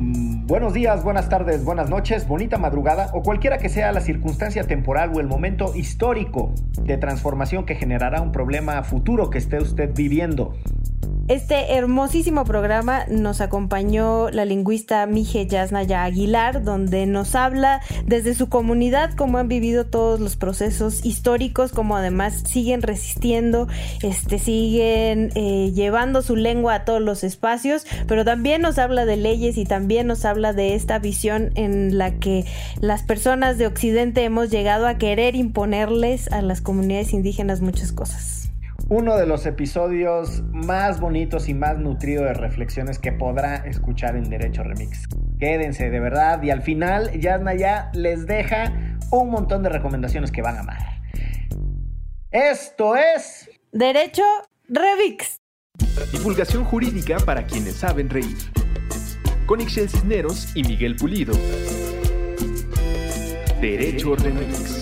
Mm, buenos días, buenas tardes, buenas noches, bonita madrugada o cualquiera que sea la circunstancia temporal o el momento histórico de transformación que generará un problema futuro que esté usted viviendo. Este hermosísimo programa nos acompañó la lingüista Mije Yasnaya Aguilar, donde nos habla desde su comunidad cómo han vivido todos los procesos históricos, cómo además siguen resistiendo, este, siguen eh, llevando su lengua a todos los espacios, pero también nos habla de leyes y también nos habla de esta visión en la que las personas de Occidente hemos llegado a querer imponerles a las comunidades indígenas muchas cosas uno de los episodios más bonitos y más nutrido de reflexiones que podrá escuchar en Derecho Remix. Quédense de verdad y al final Yasna ya les deja un montón de recomendaciones que van a amar. Esto es Derecho Remix. Divulgación jurídica para quienes saben reír. Con Ixel Cisneros y Miguel Pulido. Derecho Remix.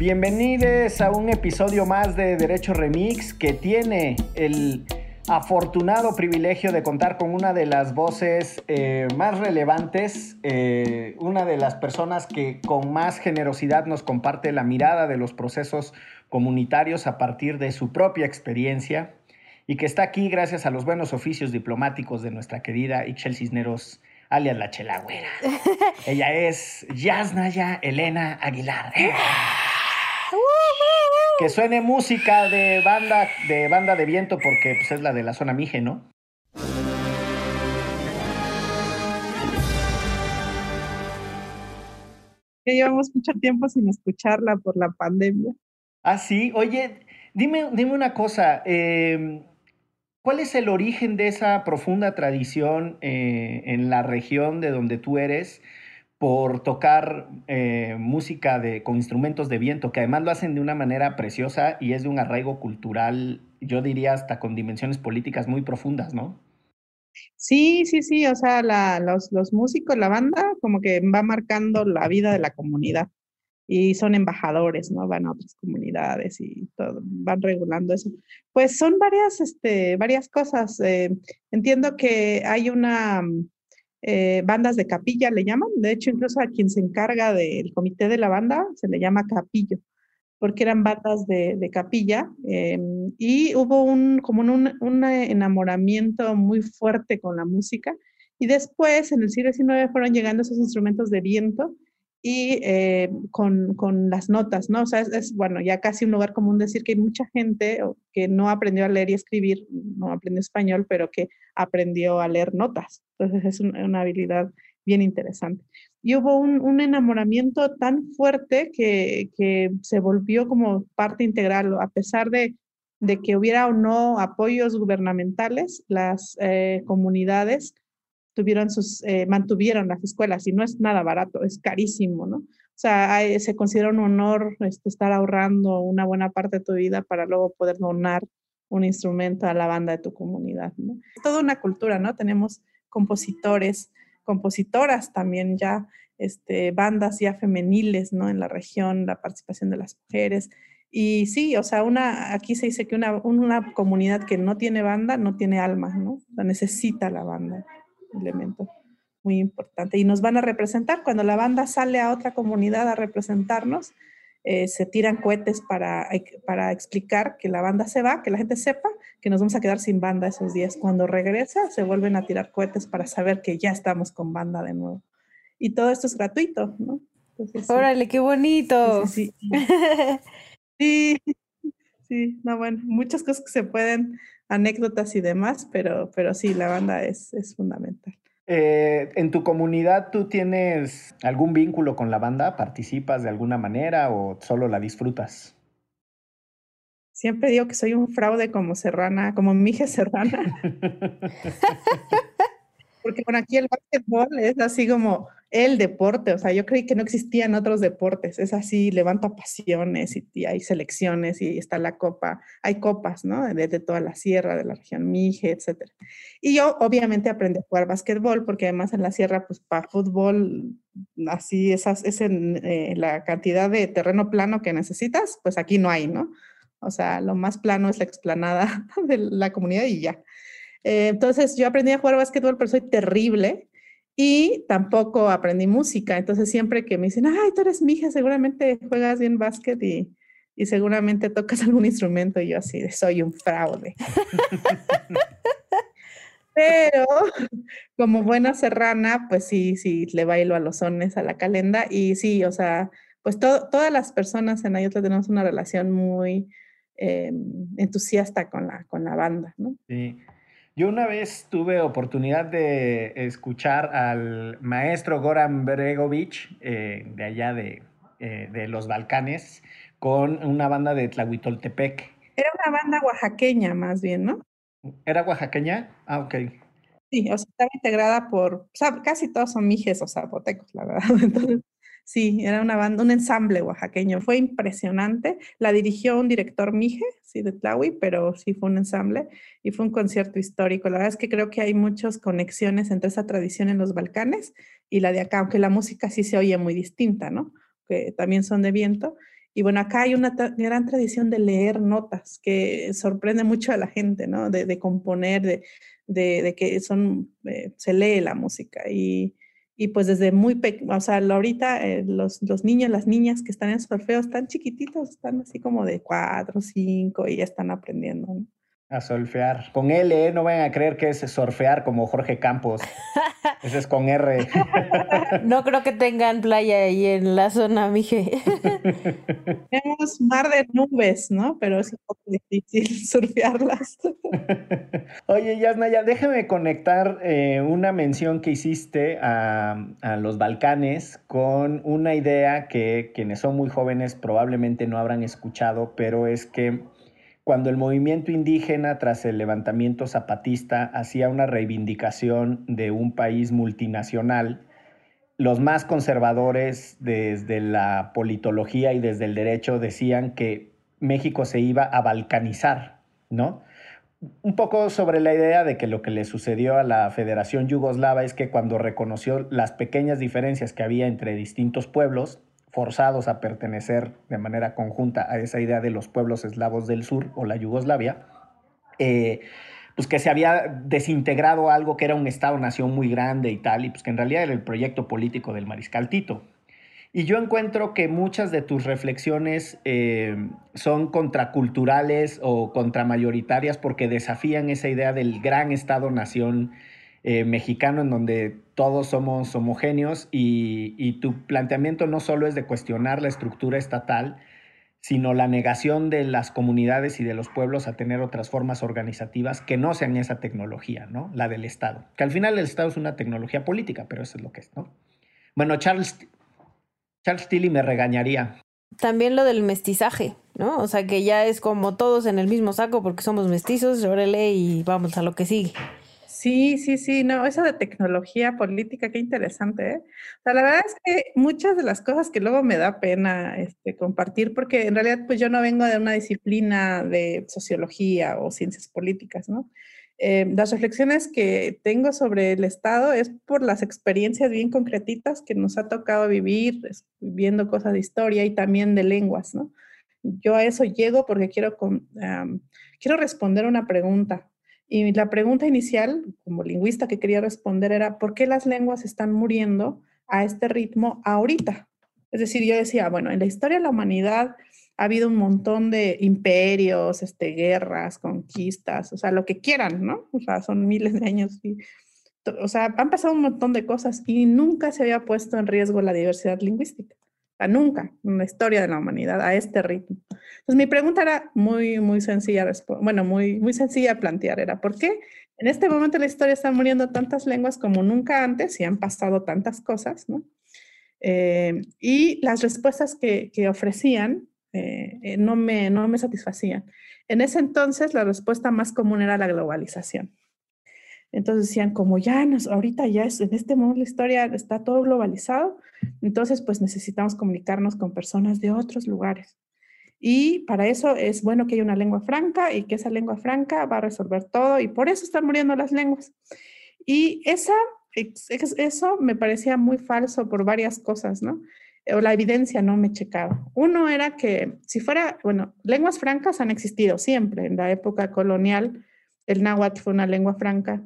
Bienvenidos a un episodio más de Derecho Remix que tiene el afortunado privilegio de contar con una de las voces eh, más relevantes, eh, una de las personas que con más generosidad nos comparte la mirada de los procesos comunitarios a partir de su propia experiencia y que está aquí gracias a los buenos oficios diplomáticos de nuestra querida Ixchel Cisneros alias la Chelagüera. Ella es Yasnaya Elena Aguilar. Que suene música de banda de banda de viento porque pues, es la de la zona Mije, ¿no? Que llevamos mucho tiempo sin escucharla por la pandemia. Ah, sí. Oye, dime, dime una cosa. Em, ¿Cuál es el origen de esa profunda tradición eh, en la región de donde tú eres? Por tocar eh, música de, con instrumentos de viento, que además lo hacen de una manera preciosa y es de un arraigo cultural, yo diría hasta con dimensiones políticas muy profundas, ¿no? Sí, sí, sí, o sea, la, los, los músicos, la banda, como que va marcando la vida de la comunidad y son embajadores, ¿no? Van a otras comunidades y todo, van regulando eso. Pues son varias, este, varias cosas. Eh, entiendo que hay una eh, bandas de capilla, le llaman. De hecho, incluso a quien se encarga del comité de la banda se le llama capillo, porque eran bandas de, capilla. Em, y hubo un, como un, un, enamoramiento muy fuerte con la música. Y después, en el siglo XIX, fueron llegando esos instrumentos de viento y eh, con, con, las notas, ¿no? O sea, es, bueno, ya casi un lugar común decir que hay mucha gente que no aprendió a leer y escribir, no aprendió español, pero que aprendió a leer notas. Entonces es una habilidad bien interesante. Y hubo un, un enamoramiento tan fuerte que, que, se volvió como parte integral, a pesar de, de que hubiera o no apoyos gubernamentales, las eh, comunidades tuvieron sus, eh, mantuvieron las escuelas y no es nada barato, es carísimo, ¿no? O sea, se considera un honor este, estar ahorrando una buena parte de tu vida para luego poder donar un instrumento a la banda de tu comunidad, ¿no? Toda una cultura, ¿no? Tenemos compositores, compositoras también ya, este, bandas ya femeniles, ¿no? En la región, la participación de las mujeres. Y sí, o sea, una, aquí se dice que una, una comunidad que no tiene banda no tiene alma, ¿no? O sea, necesita la banda elemento muy importante. Y nos van a representar. Cuando la banda sale a otra comunidad a representarnos, eh, se tiran cohetes para, para explicar que la banda se va, que la gente sepa que nos vamos a quedar sin banda esos días. Cuando regresa, se vuelven a tirar cohetes para saber que ya estamos con banda de nuevo. Y todo esto es gratuito, ¿no? Órale, qué bonito. Sí sí, sí, no, bueno, muchas cosas que se pueden, anécdotas y demás, pero, pero sí, la banda es, es fundamental. Eh, ¿En tu comunidad tú tienes algún vínculo con la banda? ¿Participas de alguna manera o solo la disfrutas? Siempre digo que soy un fraude como Serrana, como Mije Serrana. porque bueno, aquí el básquetbol es así como el deporte, o sea, yo creí que no existían otros deportes, es así, levanta pasiones y, hay selecciones y está la copa, hay copas, ¿no? Desde toda la sierra, de la región Mije, etcétera. Y yo obviamente aprendí a jugar básquetbol porque además en la sierra, pues para fútbol, así, esas, es en, eh, la cantidad de terreno plano que necesitas, pues aquí no hay, ¿no? O sea, lo más plano es la explanada de la comunidad y ya. Eh, entonces yo aprendí a jugar básquetbol, pero soy terrible y tampoco aprendí música. Entonces siempre que me dicen, ay, tú eres mi hija, seguramente juegas bien básquet y, y seguramente tocas algún instrumento. Y yo así, soy un fraude. Pero como buena serrana, pues sí, sí, le bailo a los sones, a la calenda. Y sí, o sea, pues todas las personas en Ayotla tenemos una relación muy eh, entusiasta con la, con la banda, ¿no? Sí. Yo una vez tuve oportunidad de escuchar al maestro Goran Bregovic, eh, de allá de, eh, de, los Balcanes, con una banda de Tlahuitoltepec. Era una banda oaxaqueña más bien, ¿no? ¿Era oaxaqueña? Ah, ok. Sí, o sea, estaba integrada por, o sea, casi todos son mijes o zapotecos, la verdad. Entonces, Sí, era una banda, un ensamble oaxaqueño. Fue impresionante. La dirigió un director Mije, sí, de Tlahui, pero sí fue un ensamble y fue un concierto histórico. La verdad es que creo que hay muchas conexiones entre esa tradición en los Balcanes y la de acá, aunque la música sí se oye muy distinta, ¿no? Que también son de viento. Y bueno, acá hay una gran tradición de leer notas que sorprende mucho a la gente, ¿no? De, componer, de, que son, eh, se lee la música. Y, y pues desde muy pequeño, o sea, ahorita eh, los, los, niños, las niñas que están en solfeo están chiquititos, están así como de cuatro, cinco y ya están aprendiendo. A solfear. Con L, ¿eh? no vayan a creer que es surfear como Jorge Campos. Ese es con R. no creo que tengan playa ahí en la zona, mije. Tenemos mar de nubes, ¿no? Pero es un poco difícil surfearlas. Oye, Yasnaya, déjame conectar eh, una mención que hiciste a, a los Balcanes con una idea que quienes son muy jóvenes probablemente no habrán escuchado, pero es que cuando el movimiento indígena tras el levantamiento zapatista hacía una reivindicación de un país multinacional, los más conservadores desde la politología y desde el derecho decían que México se iba a balcanizar, ¿no? Un poco sobre la idea de que lo que le sucedió a la Federación Yugoslava es que cuando reconoció las pequeñas diferencias que había entre distintos pueblos, forzados a pertenecer de manera conjunta a esa idea de los pueblos eslavos del sur o la Yugoslavia, eh, pues que se había desintegrado algo que era un Estado-nación muy grande y tal, y pues que en realidad era el proyecto político del mariscal Tito. Y yo encuentro que muchas de tus reflexiones eh, son contraculturales o contramayoritarias porque desafían esa idea del gran Estado-nación eh, mexicano en donde todos somos homogéneos y, tu planteamiento no solo es de cuestionar la estructura estatal, sino la negación de las comunidades y de los pueblos a tener otras formas organizativas que no sean esa tecnología, ¿no? La del Estado. Que al final el Estado es una tecnología política, pero eso es lo que es, ¿no? Bueno, Charles, Charles Tilly me regañaría. También lo del mestizaje, ¿no? O sea, que ya es como todos en el mismo saco porque somos mestizos, órale y vamos a lo que sigue. Sí, sí, sí, no, eso de tecnología política, qué interesante, ¿eh? La verdad es que muchas de las cosas que luego me da pena este, compartir, porque en realidad pues yo no vengo de una disciplina de sociología o ciencias políticas, ¿no? Eh, las reflexiones que tengo sobre el Estado es por las experiencias bien concretitas que nos ha tocado vivir, viendo cosas de historia y también de lenguas, ¿no? Yo a eso llego porque quiero, quiero responder una pregunta y la pregunta inicial, como lingüista que quería responder, era ¿por qué las lenguas están muriendo a este ritmo ahorita? Es decir, yo decía, bueno, en la historia de la humanidad ha habido un montón de imperios, este, guerras, conquistas, o sea, lo que quieran, ¿no? O sea, son miles de años. Y, o sea, han pasado un montón de cosas y nunca se había puesto en riesgo la diversidad lingüística nunca en la historia de la humanidad a este ritmo. Entonces mi pregunta era muy, muy sencilla, bueno, muy, muy sencilla de plantear, era ¿por qué en este momento de la historia están muriendo tantas lenguas como nunca antes y han pasado tantas cosas, ¿no? Eh, y las respuestas que, que ofrecían eh, eh, no, me, no me satisfacían. En ese entonces la respuesta más común era la globalización. Entonces decían, como ya nos, ahorita ya es, en este momento la historia está todo globalizado, entonces pues necesitamos comunicarnos con personas de otros lugares. Y para eso es bueno que haya una lengua franca y que esa lengua franca va a resolver todo y por eso están muriendo las lenguas. Y esa, eso me parecía muy falso por varias cosas, ¿no? O la evidencia no me checaba. Uno era que si fuera, bueno, lenguas francas han existido siempre. En la época colonial, el náhuatl fue una lengua franca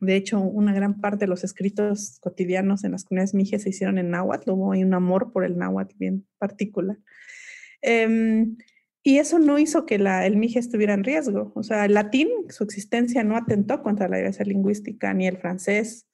de hecho, una gran parte de los escritos cotidianos en las comunidades mijes se hicieron en náhuatl, hubo un amor por el náhuatl bien particular. Em, y eso no hizo que el mije estuviera en riesgo. O sea, el latín, su existencia no atentó contra la diversidad lingüística, ni el francés.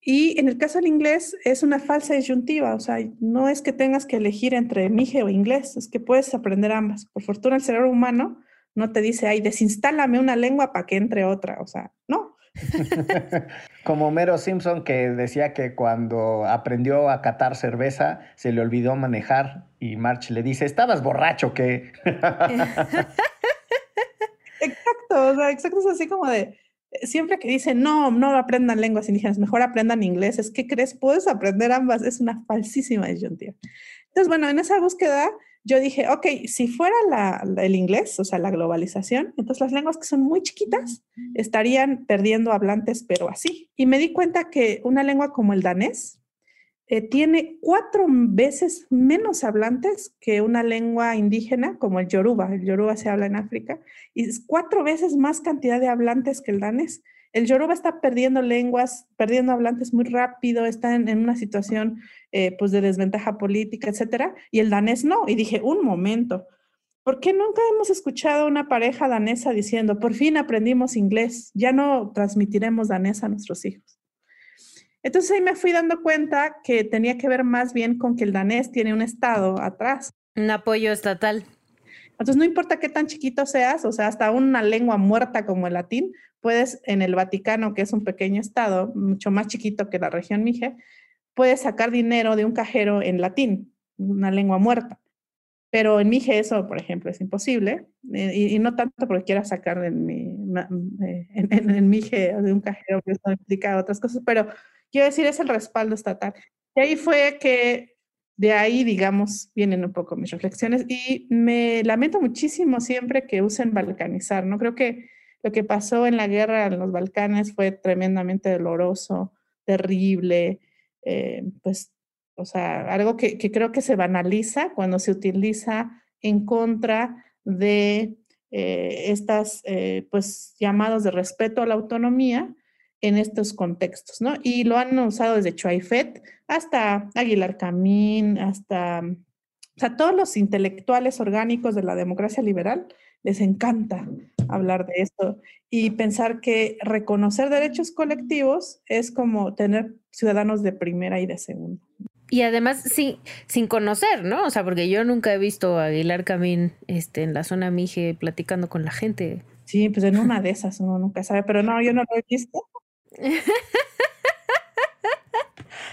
Y en el caso del inglés es una falsa disyuntiva, o sea, no es que tengas que elegir entre mije o inglés, es que puedes aprender ambas. Por fortuna el cerebro humano no te dice, ay, desinstálame una lengua para que entre otra, o sea, no, Como Mero Simpson que decía que cuando aprendió a catar cerveza se le olvidó manejar y March le dice, ¿estabas borracho que exacto, exacto, es así como de, siempre que dicen, no, no aprendan lenguas indígenas, mejor aprendan inglés, es que crees, puedes aprender ambas, es una falsísima disyuntiva. Entonces, bueno, en esa búsqueda yo dije, ok, si fuera el inglés, o sea, la globalización, entonces las lenguas que son muy chiquitas estarían perdiendo hablantes, pero así. Y me di cuenta que una lengua como el danés eh, tiene cuatro veces menos hablantes que una lengua indígena como el yoruba. El yoruba se habla en África y es cuatro veces más cantidad de hablantes que el danés. El yoruba está perdiendo lenguas, perdiendo hablantes muy rápido, está en, una situación eh, pues de desventaja política, etcétera, y el danés no. Y dije, un momento, ¿por qué nunca hemos escuchado una pareja danesa diciendo, por fin aprendimos inglés, ya no transmitiremos danés a nuestros hijos? Entonces ahí me fui dando cuenta que tenía que ver más bien con que el danés tiene un estado atrás. Un apoyo estatal. Entonces no importa qué tan chiquito seas, o sea, hasta una lengua muerta como el latín, puedes en el Vaticano, que es un pequeño estado, mucho más chiquito que la región Mije, puedes sacar dinero de un cajero en latín, una lengua muerta. Pero en Mije eso, por ejemplo, es imposible, eh, y, no tanto porque quiera sacar en, mi, eh, en, en, Mije de un cajero, que eso implica otras cosas, pero quiero decir, es el respaldo estatal. Y ahí fue que de ahí, digamos, vienen un poco mis reflexiones y me lamento muchísimo siempre que usen balcanizar, ¿no? Creo que lo que pasó en la guerra en los Balcanes fue tremendamente doloroso, terrible, eh, pues, o sea, algo que, creo que se banaliza cuando se utiliza en contra de eh, estas, eh, pues, llamados de respeto a la autonomía en estos contextos, ¿no? Y lo han usado desde Chuaifet hasta Aguilar Camín, hasta, o sea, todos los intelectuales orgánicos de la democracia liberal les encanta hablar de esto y pensar que reconocer derechos colectivos es como tener ciudadanos de primera y de segunda. Y además sin, sin conocer, ¿no? O sea, porque yo nunca he visto a Aguilar Camín este, en la zona Mije platicando con la gente. Sí, pues en una de esas uno nunca sabe, pero no, yo no lo he visto.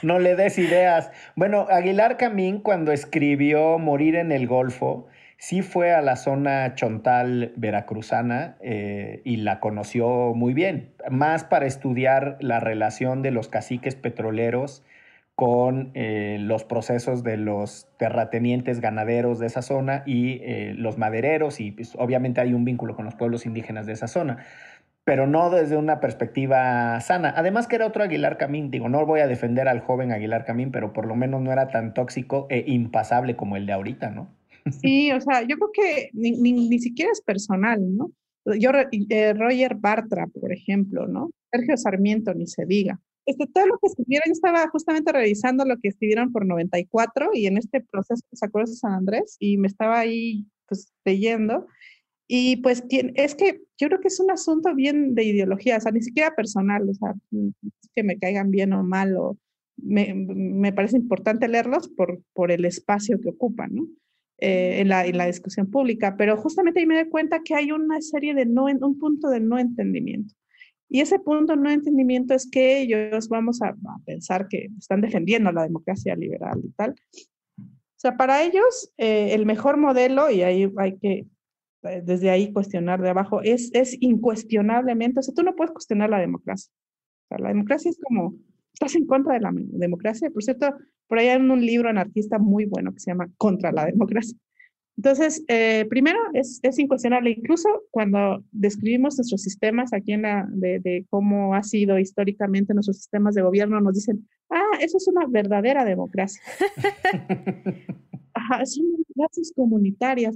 No le des ideas. Bueno, Aguilar Camín cuando escribió Morir en el Golfo, sí fue a la zona chontal veracruzana eh, y la conoció muy bien, más para estudiar la relación de los caciques petroleros con eh, los procesos de los terratenientes ganaderos de esa zona y eh, los madereros, y pues, obviamente hay un vínculo con los pueblos indígenas de esa zona, pero no desde una perspectiva sana. Además que era otro Aguilar Camín, digo, no voy a defender al joven Aguilar Camín, pero por lo menos no era tan tóxico e impasable como el de ahorita, ¿no? Sí, o sea, yo creo que ni, ni, siquiera es personal, ¿no? Yo, eh, Roger Bartra, por ejemplo, ¿no? Sergio Sarmiento, ni se diga. Este, todo lo que escribieron, yo estaba justamente revisando lo que escribieron por 94 y en este proceso ¿se acuerdan de San Andrés? Y me estaba ahí pues leyendo. Y pues es que yo creo que es un asunto bien de ideología, o sea, ni siquiera personal, o sea, que me caigan bien o mal, o me, me parece importante leerlos por, por el espacio que ocupan, ¿no? Eh, en, la, en, la, discusión pública, pero justamente ahí me doy cuenta que hay una serie de no, un punto de no entendimiento. Y ese punto de no entendimiento es que ellos vamos a, pensar que están defendiendo la democracia liberal y tal. O sea, para ellos eh, el mejor modelo, y ahí hay que desde ahí cuestionar de abajo, es, es incuestionablemente, o sea, tú no puedes cuestionar la democracia. O sea, la democracia es como, estás en contra de la democracia. Por cierto, por ahí hay un libro anarquista muy bueno que se llama Contra la democracia. Entonces, eh, primero, es, es, incuestionable, incluso cuando describimos nuestros sistemas aquí en la, de, de, cómo ha sido históricamente nuestros sistemas de gobierno, nos dicen, ah, eso es una verdadera democracia. Ajá, son democracias comunitarias,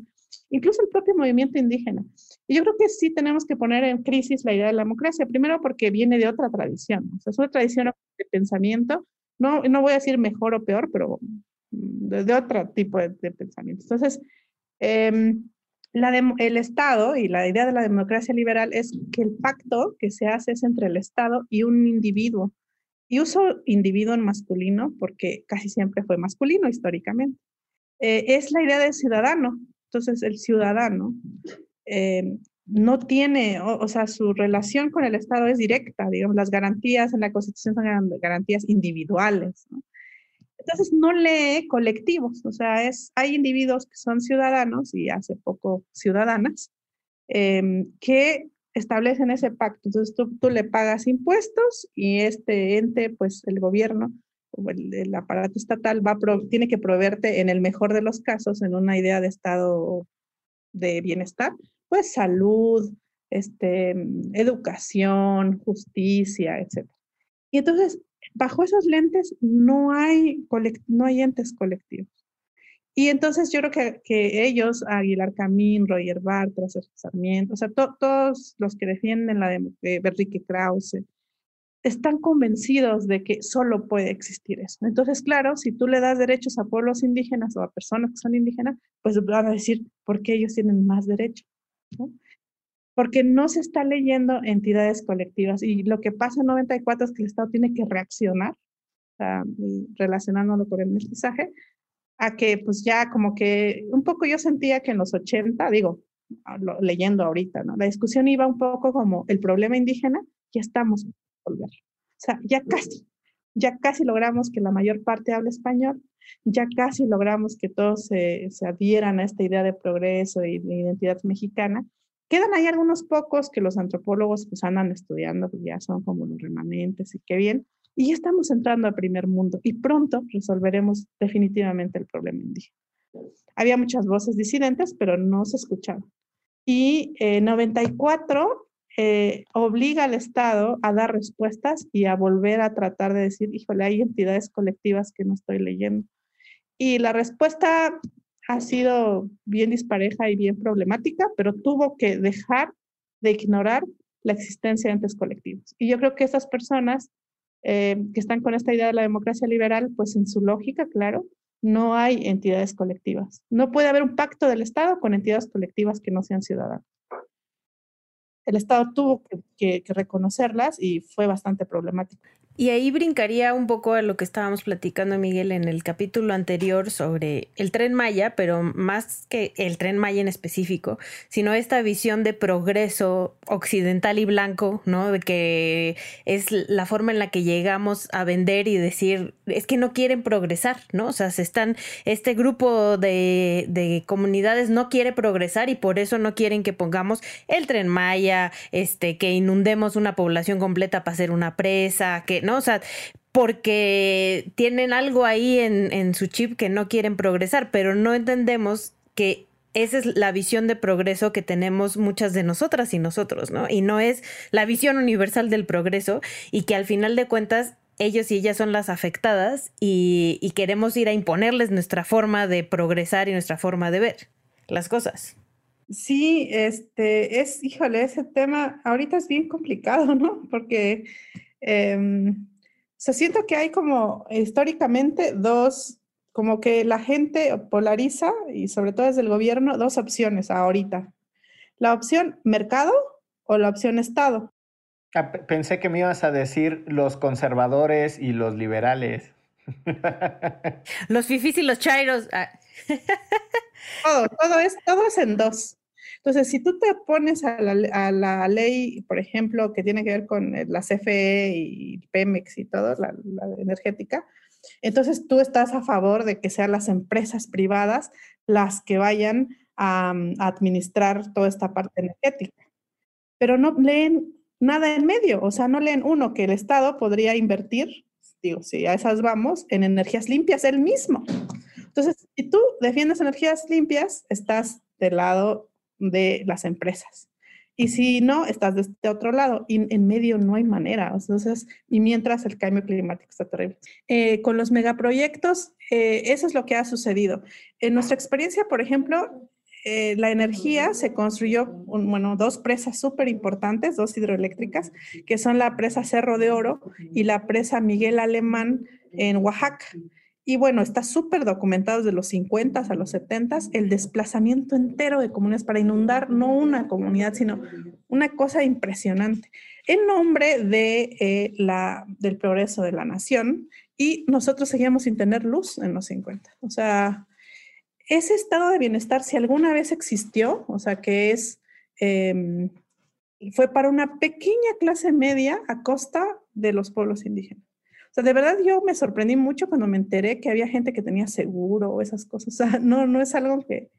incluso el propio movimiento indígena. Y yo creo que sí tenemos que poner en crisis la idea de la democracia, primero porque viene de otra tradición, o es una tradición de pensamiento, no, no voy a decir mejor o peor, pero de, de otro tipo de, pensamiento. Entonces, eh, la el Estado y la idea de la democracia liberal es que el pacto que se hace es entre el Estado y un individuo. Y uso individuo en masculino porque casi siempre fue masculino históricamente. Eh, es la idea del ciudadano. Entonces, el ciudadano eh, no tiene, o, sea, su relación con el Estado es directa, digamos, las garantías en la Constitución son garantías individuales. ¿no? Entonces no lee colectivos, o sea, es, hay individuos que son ciudadanos y hace poco ciudadanas eh, que establecen ese pacto. Entonces tú, tú, le pagas impuestos y este ente, pues el gobierno el, el aparato estatal va pro, tiene que proveerte en el mejor de los casos, en una idea de estado de bienestar, pues salud, este, educación, justicia, etc. Y entonces bajo esos lentes no hay, no hay entes colectivos. Y entonces yo creo que, que ellos, Aguilar Camín, Roger Bartra, Sarmiento, o sea, to, todos los que defienden la de eh, Enrique Krause, están convencidos de que solo puede existir eso. Entonces, claro, si tú le das derechos a pueblos indígenas o a personas que son indígenas, pues van a decir, ¿por qué ellos tienen más derechos? porque no se está leyendo entidades colectivas. Y lo que pasa en 94 es que el Estado tiene que reaccionar, uh, relacionándolo con el mestizaje, a que pues ya como que un poco yo sentía que en los 80, digo, lo, leyendo ahorita, ¿no? La discusión iba un poco como el problema indígena, ya estamos resolverlo. O sea, ya casi, ya casi logramos que la mayor parte hable español, ya casi logramos que todos se, se adhieran a esta idea de progreso y de identidad mexicana, Quedan ahí algunos pocos que los antropólogos pues andan estudiando, que ya son como los remanentes y qué bien. Y ya estamos entrando al primer mundo y pronto resolveremos definitivamente el problema indígena. Había muchas voces disidentes, pero no se escuchaban. Y eh, 94 eh, obliga al Estado a dar respuestas y a volver a tratar de decir, híjole, hay entidades colectivas que no estoy leyendo. Y la respuesta ha sido bien dispareja y bien problemática, pero tuvo que dejar de ignorar la existencia de entes colectivos. Y yo creo que esas personas eh, que están con esta idea de la democracia liberal, pues en su lógica, claro, no hay entidades colectivas. No puede haber un pacto del Estado con entidades colectivas que no sean ciudadanas. El Estado tuvo que, reconocerlas y fue bastante problemático. Y ahí brincaría un poco a lo que estábamos platicando, Miguel, en el capítulo anterior sobre el tren Maya, pero más que el tren Maya en específico, sino esta visión de progreso occidental y blanco, ¿no? De que es la forma en la que llegamos a vender y decir, es que no quieren progresar, ¿no? O sea, se están, este grupo de, de comunidades no quiere progresar y por eso no quieren que pongamos el tren Maya, este, que inundemos una población completa para hacer una presa, que. O sea, porque tienen algo ahí en, en, su chip que no quieren progresar, pero no entendemos que esa es la visión de progreso que tenemos muchas de nosotras y nosotros, ¿no? Y no es la visión universal del progreso y que al final de cuentas ellos y ellas son las afectadas y, y queremos ir a imponerles nuestra forma de progresar y nuestra forma de ver las cosas. Sí, este es, híjole, ese tema ahorita es bien complicado, ¿no? Porque eh, o sea, siento que hay como históricamente dos, como que la gente polariza, y sobre todo desde el gobierno, dos opciones ahorita. La opción mercado o la opción Estado. Pensé que me ibas a decir los conservadores y los liberales. los fifis y los chairos. todo, todo es, todo es en dos. Entonces, si tú te pones a la, a la, ley, por ejemplo, que tiene que ver con la CFE y Pemex y todo, la, la, energética, entonces tú estás a favor de que sean las empresas privadas las que vayan a, administrar toda esta parte energética. Pero no leen nada en medio, o sea, no leen uno que el Estado podría invertir, digo, si a esas vamos, en energías limpias él mismo. Entonces, si tú defiendes energías limpias, estás del lado de las empresas. Y si no, estás de este otro lado. Y en medio no hay manera. Entonces, y mientras el cambio climático está terrible. Eh, con los megaproyectos, eh, eso es lo que ha sucedido. En nuestra experiencia, por ejemplo, eh, la energía se construyó, bueno, dos presas súper importantes, dos hidroeléctricas, que son la presa Cerro de Oro y la presa Miguel Alemán en Oaxaca. Y bueno, está súper documentado desde los 50 a los 70 el desplazamiento entero de comunidades para inundar no una comunidad, sino una cosa impresionante. En nombre de, eh, la, del progreso de la nación, y nosotros seguíamos sin tener luz en los 50. O sea, ese estado de bienestar, si alguna vez existió, o sea, que es, em, fue para una pequeña clase media a costa de los pueblos indígenas. O sea, de verdad yo me sorprendí mucho cuando me enteré que había gente que tenía seguro o esas cosas. O sea, no, no es algo que,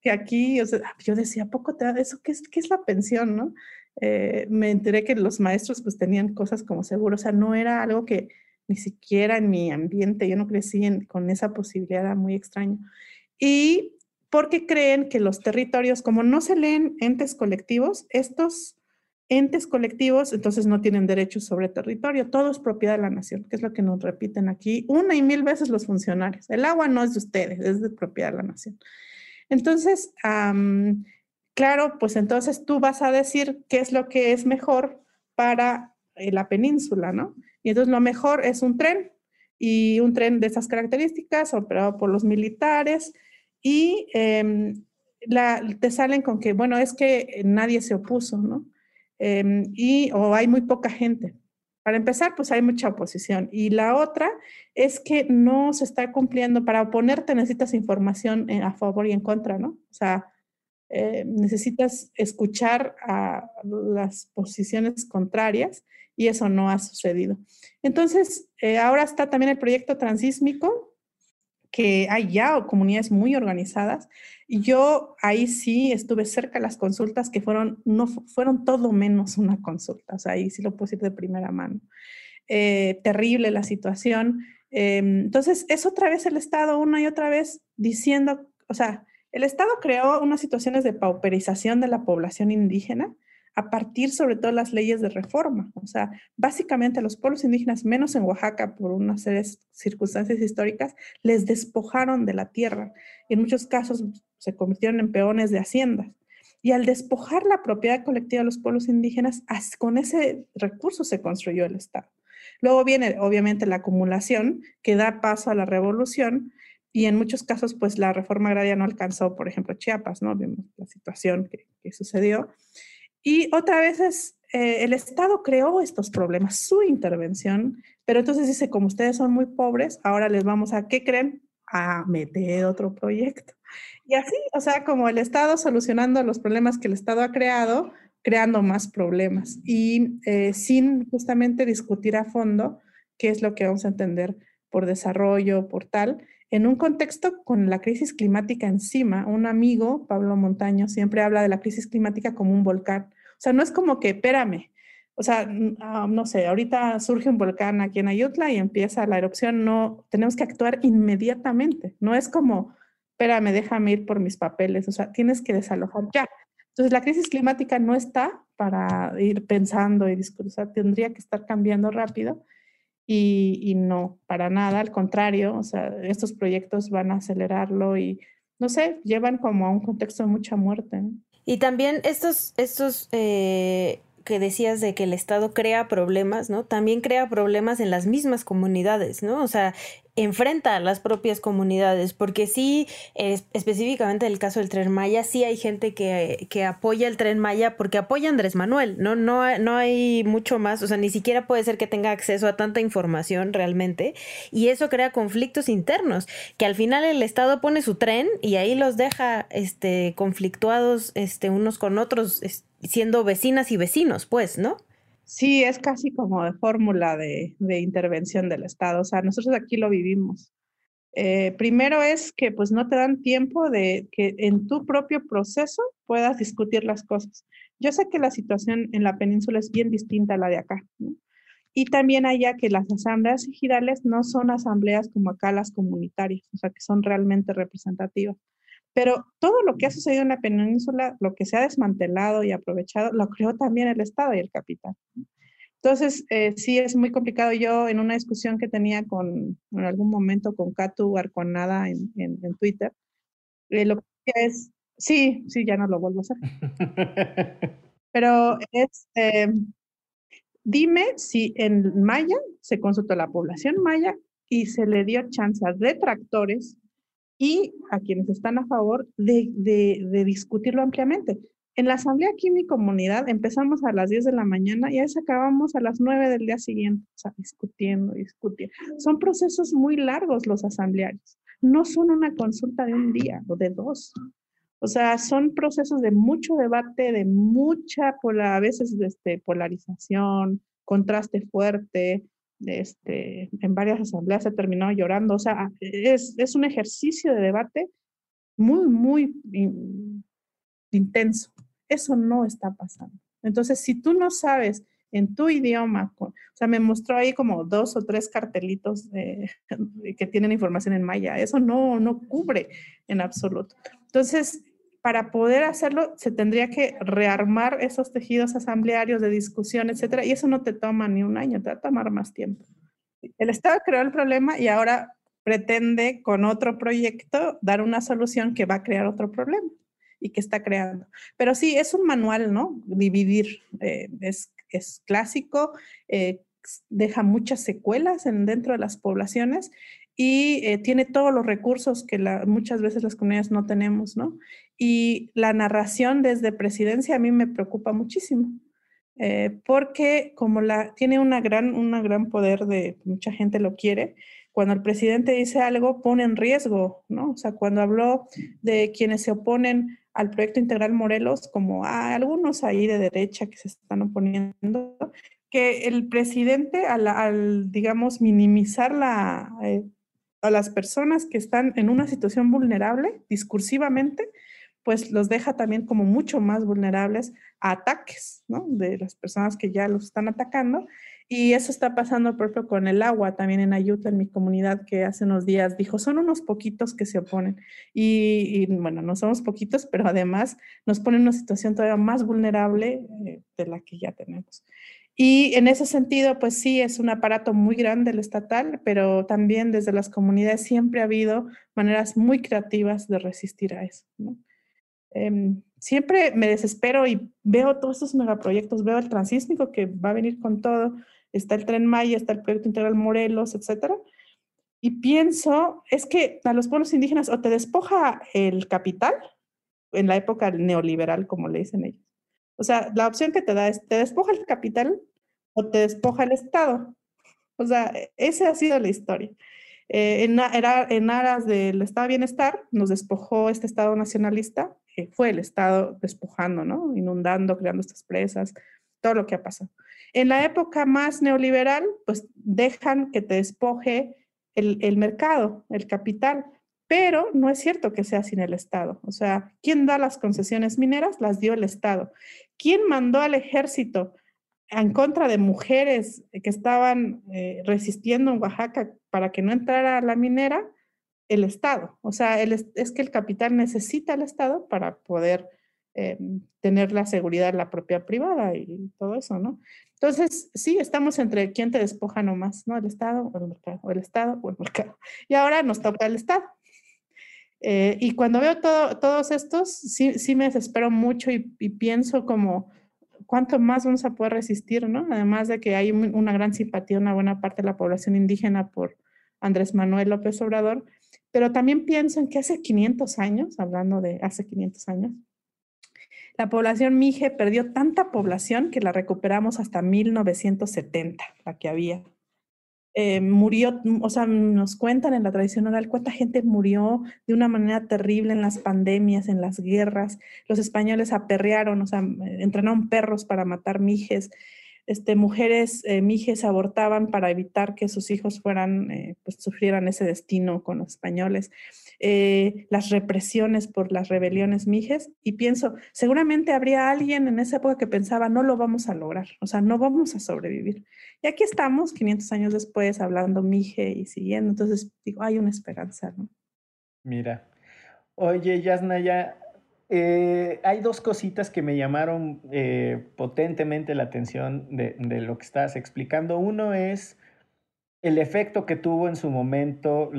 que aquí, o sea, yo decía, ¿poco te da eso? ¿Qué es, qué es la pensión, no? Eh, me enteré que los maestros pues tenían cosas como seguro. O sea, no era algo que ni siquiera en mi ambiente, yo no crecí con esa posibilidad, era muy extraño. Y porque creen que los territorios, como no se leen entes colectivos, estos entes colectivos, entonces no tienen derechos sobre territorio, todo es propiedad de la nación, que es lo que nos repiten aquí una y mil veces los funcionarios. El agua no es de ustedes, es de propiedad de la nación. Entonces, claro, pues entonces tú vas a decir qué es lo que es mejor para eh, la península, ¿no? Y entonces lo mejor es un tren y un tren de esas características operado por los militares y em, te salen con que, bueno, es que nadie se opuso, ¿no? Em, y o hay muy poca gente. Para empezar, pues hay mucha oposición. Y la otra es que no se está cumpliendo. Para oponerte necesitas información a favor y en contra, ¿no? O sea, eh, necesitas escuchar a las posiciones contrarias y eso no ha sucedido. Entonces, eh, ahora está también el proyecto transísmico, que hay ya comunidades muy organizadas. Y yo ahí sí estuve cerca de las consultas que fueron, no fueron todo menos una consulta. O sea, ahí sí lo puedo de primera mano. Eh, terrible la situación. Em, entonces, es otra vez el Estado una y otra vez diciendo, o sea, el Estado creó unas situaciones de pauperización de la población indígena a partir sobre todo las leyes de reforma. O sea, básicamente a los pueblos indígenas, menos en Oaxaca por una serie circunstancias históricas, les despojaron de la tierra. En muchos casos se convirtieron en peones de haciendas. Y al despojar la propiedad colectiva de los pueblos indígenas, con ese recurso se construyó el Estado. Luego viene, obviamente, la acumulación que da paso a la revolución y en muchos casos, pues la reforma agraria no alcanzó, por ejemplo, Chiapas, ¿no? Vimos la situación que sucedió. Y otra vez es, eh, el Estado creó estos problemas, su intervención, pero entonces dice, como ustedes son muy pobres, ahora les vamos a, ¿qué creen? A meter otro proyecto. Y así, o sea, como el Estado solucionando los problemas que el Estado ha creado, creando más problemas y eh, sin justamente discutir a fondo qué es lo que vamos a entender por desarrollo, por tal, en un contexto con la crisis climática encima. Un amigo, Pablo Montaño, siempre habla de la crisis climática como un volcán. O sea, no es como que, espérame, o sea, ah, no sé, ahorita surge un volcán aquí en Ayutla y empieza la erupción, no, tenemos que actuar inmediatamente. No es como, espérame, déjame ir por mis papeles, o sea, tienes que desalojar ya. Entonces, la crisis climática no está para ir pensando y discursar, tendría que estar cambiando rápido y, no, para nada, al contrario, o sea, estos proyectos van a acelerarlo y, no sé, llevan como a un contexto de mucha muerte. Y también estos, estos eh, que decías de que el Estado crea problemas, ¿no? También crea problemas en las mismas comunidades, ¿no? O sea, enfrenta a las propias comunidades, porque sí, específicamente en el caso del tren Maya, sí hay gente que, que, apoya el tren Maya porque apoya a Andrés Manuel, ¿no? No, no hay mucho más, o sea, ni siquiera puede ser que tenga acceso a tanta información realmente, y eso crea conflictos internos, que al final el Estado pone su tren y ahí los deja este, conflictuados este, unos con otros, siendo vecinas y vecinos, pues, ¿no? Sí, es casi como de fórmula de, intervención del Estado. O sea, nosotros aquí lo vivimos. Eh, primero es que pues no te dan tiempo de que en tu propio proceso puedas discutir las cosas. Yo sé que la situación en la península es bien distinta a la de acá. Y también allá que las asambleas girales no son asambleas como acá las comunitarias, o sea, que son realmente representativas. Pero todo lo que ha sucedido en la península, lo que se ha desmantelado y aprovechado, lo creó también el Estado y el capital. Entonces, eh, sí es muy complicado. Yo en una discusión que tenía con, en algún momento con Katu Arconada en, en, en Twitter, eh, lo que es, sí, sí, ya no lo vuelvo a hacer. Pero es, eh, dime si en Maya se consultó a la población maya y se le dio chance a detractores y a quienes están a favor de, de, discutirlo ampliamente. En la asamblea aquí en mi comunidad empezamos a las 10 de la mañana y ahí acabamos a las 9 del día siguiente, o sea, discutiendo, discutiendo. Son procesos muy largos los asamblearios. No son una consulta de un día o de dos. O sea, son procesos de mucho debate, de mucha, a veces, este, polarización, contraste fuerte. Este, en varias asambleas se terminado llorando. O sea, es, es un ejercicio de debate muy, muy intenso. Eso no está pasando. Entonces, si tú no sabes en tu idioma, o sea, me mostró ahí como dos o tres cartelitos que tienen información en maya. Eso no, no cubre en absoluto. Entonces, para poder hacerlo, se tendría que rearmar esos tejidos asamblearios de discusión, etcétera, y eso no te toma ni un año, te va a tomar más tiempo. El Estado creó el problema y ahora pretende con otro proyecto dar una solución que va a crear otro problema y que está creando. Pero sí, es un manual, ¿no? Dividir eh, es, es, clásico, eh, deja muchas secuelas en, dentro de las poblaciones y eh, tiene todos los recursos que la, muchas veces las comunidades no tenemos, ¿no? Y la narración desde presidencia a mí me preocupa muchísimo. Eh, porque como la, tiene una gran, una gran poder de, mucha gente lo quiere, cuando el presidente dice algo pone en riesgo, ¿no? O sea, cuando habló de quienes se oponen al proyecto integral Morelos, como a algunos ahí de derecha que se están oponiendo, que el presidente al, digamos, minimizar la, eh, a las personas que están en una situación vulnerable discursivamente, pues los deja también como mucho más vulnerables a ataques, ¿no? De las personas que ya los están atacando. Y eso está pasando, por ejemplo, con el agua, también en Ayuta, en mi comunidad, que hace unos días dijo, son unos poquitos que se oponen. Y, bueno, no somos poquitos, pero además nos pone en una situación todavía más vulnerable eh, de la que ya tenemos. Y en ese sentido, pues sí, es un aparato muy grande el estatal, pero también desde las comunidades siempre ha habido maneras muy creativas de resistir a eso. ¿no? Eh, siempre me desespero y veo todos estos megaproyectos, veo el transísmico que va a venir con todo, está el Tren Maya, está el Proyecto Integral Morelos, etcétera. Y pienso, es que a los pueblos indígenas o te despoja el capital, en la época neoliberal, como le dicen ellos. O sea, la opción que te da es, te despoja el capital o te despoja el Estado. O sea, esa ha sido la historia. Eh, en, era, en aras del Estado de Bienestar, nos despojó este Estado nacionalista fue el Estado despojando. Inundando, creando estas presas, todo lo que ha pasado. En la época más neoliberal, pues dejan que te despoje el, el mercado, el capital, pero no es cierto que sea sin el Estado. O sea, ¿quién da las concesiones mineras? Las dio el Estado. ¿Quién mandó al ejército en contra de mujeres que estaban eh, resistiendo en Oaxaca para que no entrara la minera? El Estado. O sea, es que el capital necesita al Estado para poder eh, tener la seguridad, la propiedad privada y todo eso, ¿no? Entonces, sí, estamos entre quién te despoja nomás, ¿no? El Estado o el mercado, o el Estado o el mercado. Y ahora nos toca el Estado. Eh, y cuando veo todo, todos estos, sí, sí me desespero mucho y, y, pienso como cuánto más vamos a poder resistir, ¿no? Además de que hay una gran simpatía, una buena parte de la población indígena por Andrés Manuel López Obrador, pero también pienso en que hace 500 años, hablando de hace 500 años, la población Mije perdió tanta población que la recuperamos hasta 1970, la que había. Eh, murió, o sea, nos cuentan en la tradición oral cuánta gente murió de una manera terrible en las pandemias, en las guerras. Los españoles aperrearon, o sea, entrenaron perros para matar mijes. Este, mujeres eh, mijes abortaban para evitar que sus hijos fueran, eh, pues sufrieran ese destino con los españoles, eh, las represiones por las rebeliones mijes, y pienso, seguramente habría alguien en esa época que pensaba, no lo vamos a lograr, o sea, no vamos a sobrevivir. Y aquí estamos, 500 años después, hablando mije y siguiendo, entonces digo, hay una esperanza, ¿no? Mira, oye, Yasnaya, eh, hay dos cositas que me llamaron eh, potentemente la atención de, lo que estás explicando. Uno es el efecto que tuvo en su momento,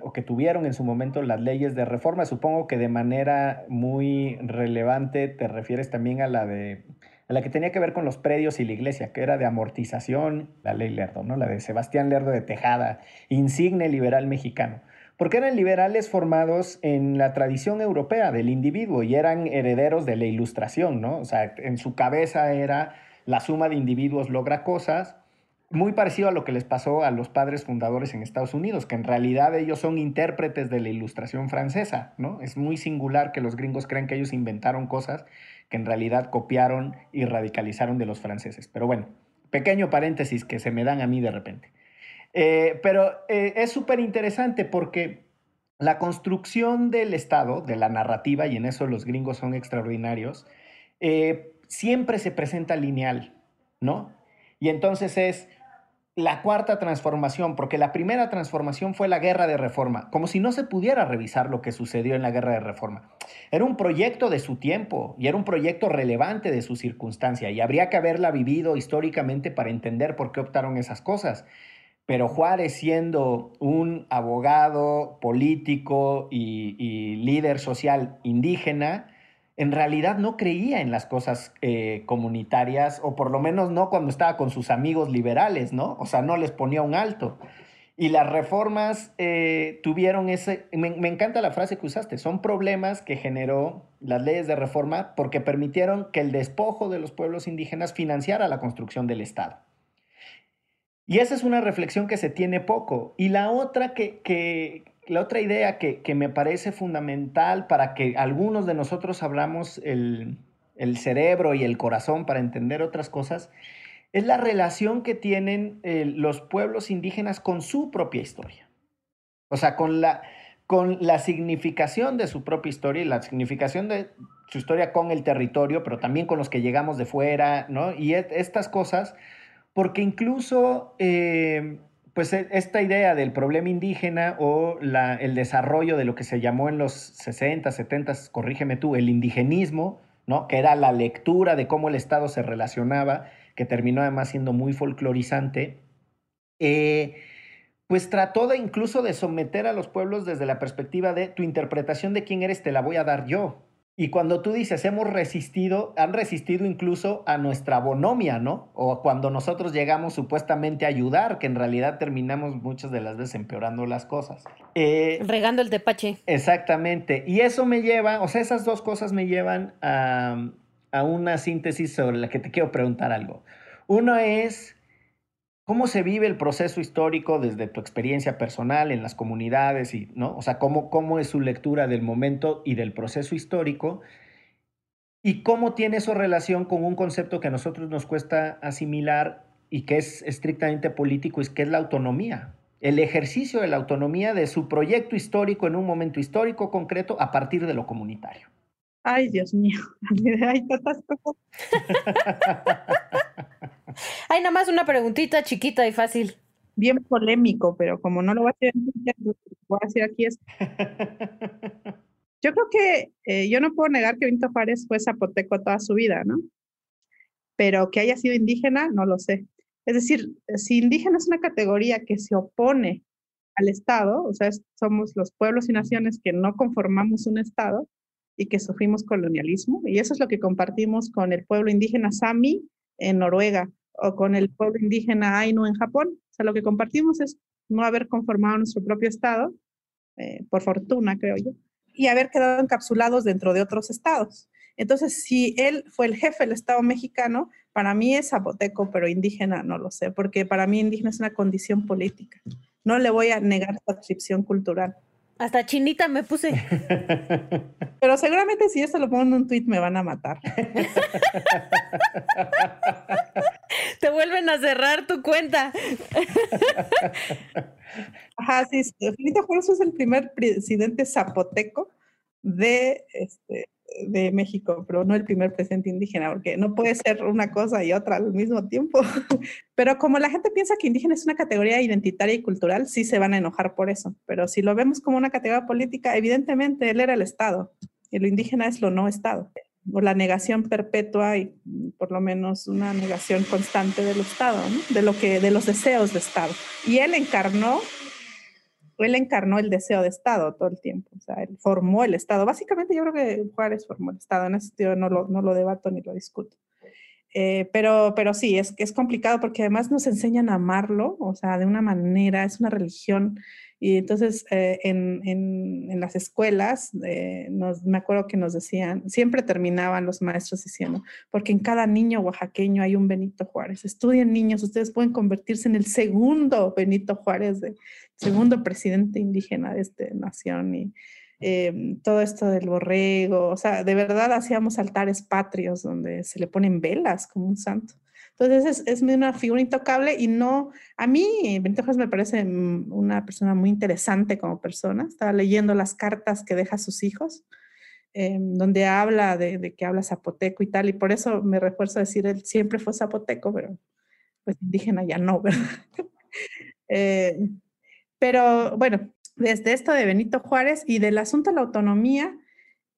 o que tuvieron en su momento las leyes de reforma. Supongo que de manera muy relevante te refieres también a la de a la que tenía que ver con los predios y la iglesia, que era de amortización, la ley Lerdo, ¿no? La de Sebastián Lerdo de Tejada, insigne liberal mexicano porque eran liberales formados en la tradición europea del individuo y eran herederos de la ilustración, ¿no? O sea, en su cabeza era la suma de individuos logra cosas, muy parecido a lo que les pasó a los padres fundadores en Estados Unidos, que en realidad ellos son intérpretes de la ilustración francesa, ¿no? Es muy singular que los gringos crean que ellos inventaron cosas que en realidad copiaron y radicalizaron de los franceses. Pero bueno, pequeño paréntesis que se me dan a mí de repente. Eh, pero eh, es súper interesante porque la construcción del Estado, de la narrativa, y en eso los gringos son extraordinarios, eh, siempre se presenta lineal, ¿no? Y entonces es la cuarta transformación, porque la primera transformación fue la guerra de reforma, como si no se pudiera revisar lo que sucedió en la guerra de reforma. Era un proyecto de su tiempo y era un proyecto relevante de su circunstancia y habría que haberla vivido históricamente para entender por qué optaron esas cosas pero Juárez siendo un abogado, político y, líder social indígena, en realidad no creía en las cosas eh, comunitarias, o por lo menos no cuando estaba con sus amigos liberales, ¿no? O sea, no les ponía un alto. Y las reformas eh, tuvieron ese, me, me, encanta la frase que usaste, son problemas que generó las leyes de reforma porque permitieron que el despojo de los pueblos indígenas financiara la construcción del Estado. Y esa es una reflexión que se tiene poco. Y la otra, que, la otra idea que, me parece fundamental para que algunos de nosotros hablamos el, cerebro y el corazón para entender otras cosas, es la relación que tienen eh, los pueblos indígenas con su propia historia. O sea, con la, con la significación de su propia historia y la significación de su historia con el territorio, pero también con los que llegamos de fuera, ¿no? Y estas cosas porque incluso eh, pues e, esta idea del problema indígena o el desarrollo de lo que se llamó en los 60, 70, corrígeme tú, el indigenismo, ¿no? que era la lectura de cómo el Estado se relacionaba, que terminó además siendo muy folclorizante, eh, pues trató de incluso de someter a los pueblos desde la perspectiva de tu interpretación de quién eres te la voy a dar yo. Y cuando tú dices hemos resistido, han resistido incluso a nuestra bonomia, ¿no? O cuando nosotros llegamos supuestamente a ayudar, que en realidad terminamos muchas de las veces empeorando las cosas. Eh, Regando el tepache. Exactamente. Y eso me lleva, o sea, esas dos cosas me llevan a, a una síntesis sobre la que te quiero preguntar algo. Uno es ¿Cómo se vive el proceso histórico desde tu experiencia personal en las comunidades y, ¿no? O sea, cómo, cómo es su lectura del momento y del proceso histórico y cómo tiene eso relación con un concepto que a nosotros nos cuesta asimilar y que es estrictamente político, y que es la autonomía. El ejercicio de la autonomía de su proyecto histórico en un momento histórico concreto a partir de lo comunitario. Ay, Dios mío, hay tantas cosas. Hay nada más una preguntita chiquita y fácil. Bien polémico, pero como no lo voy a decir, voy a decir aquí es. Yo creo que eh, yo no puedo negar que Benito Juárez fue zapoteco toda su vida, ¿no? Pero que haya sido indígena, no lo sé. Es decir, si indígena es una categoría que se opone al Estado, o sea, somos los pueblos y naciones que no conformamos un Estado y que sufrimos colonialismo, y eso es lo que compartimos con el pueblo indígena Sami en Noruega o con el pueblo indígena Ainu en Japón. O sea, lo que compartimos es no haber conformado nuestro propio Estado, eh, por fortuna, creo yo, y haber quedado encapsulados dentro de otros estados. Entonces, si él fue el jefe del Estado mexicano, para mí es zapoteco, pero indígena no lo sé, porque para mí indígena es una condición política. No le voy a negar esta adscripción cultural. Hasta chinita me puse. Pero seguramente si eso lo pongo en un tweet me van a matar. te vuelven a cerrar tu cuenta. Ajá, sí, Benito es el primer presidente zapoteco de, este, de México, pero no el primer presidente indígena, porque no puede ser una cosa y otra al mismo tiempo. Pero como la gente piensa que indígena es una categoría identitaria y cultural, sí se van a enojar por eso. Pero si lo vemos como una categoría política, evidentemente él era el Estado y lo indígena es lo no Estado o la negación perpetua y por lo menos una negación constante del Estado, de lo que de los deseos de Estado. Y él encarnó él encarnó el deseo de Estado todo el tiempo, o sea, él formó el Estado. Básicamente yo creo que Juárez formó el Estado, en ese sentido no lo, no lo debato ni lo discuto. Eh, pero, pero sí, es, es complicado porque además nos enseñan a amarlo, o sea, de una manera, es una religión y entonces eh, en, en, las escuelas, eh, nos, me acuerdo que nos decían, siempre terminaban los maestros diciendo, porque en cada niño oaxaqueño hay un Benito Juárez. Estudien niños, ustedes pueden convertirse en el segundo Benito Juárez, de, segundo presidente indígena de esta nación. Y eh, todo esto del borrego, o sea, de verdad hacíamos altares patrios donde se le ponen velas como un santo. Entonces es, es, una figura intocable y no, a mí Benito Juárez me parece mm, una persona muy interesante como persona. Estaba leyendo las cartas que deja a sus hijos, eh, donde habla de, que habla zapoteco y tal, y por eso me refuerzo a decir, él siempre fue zapoteco, pero pues indígena ya no, ¿verdad? Eh, pero bueno, desde esto de Benito Juárez y del asunto de la autonomía,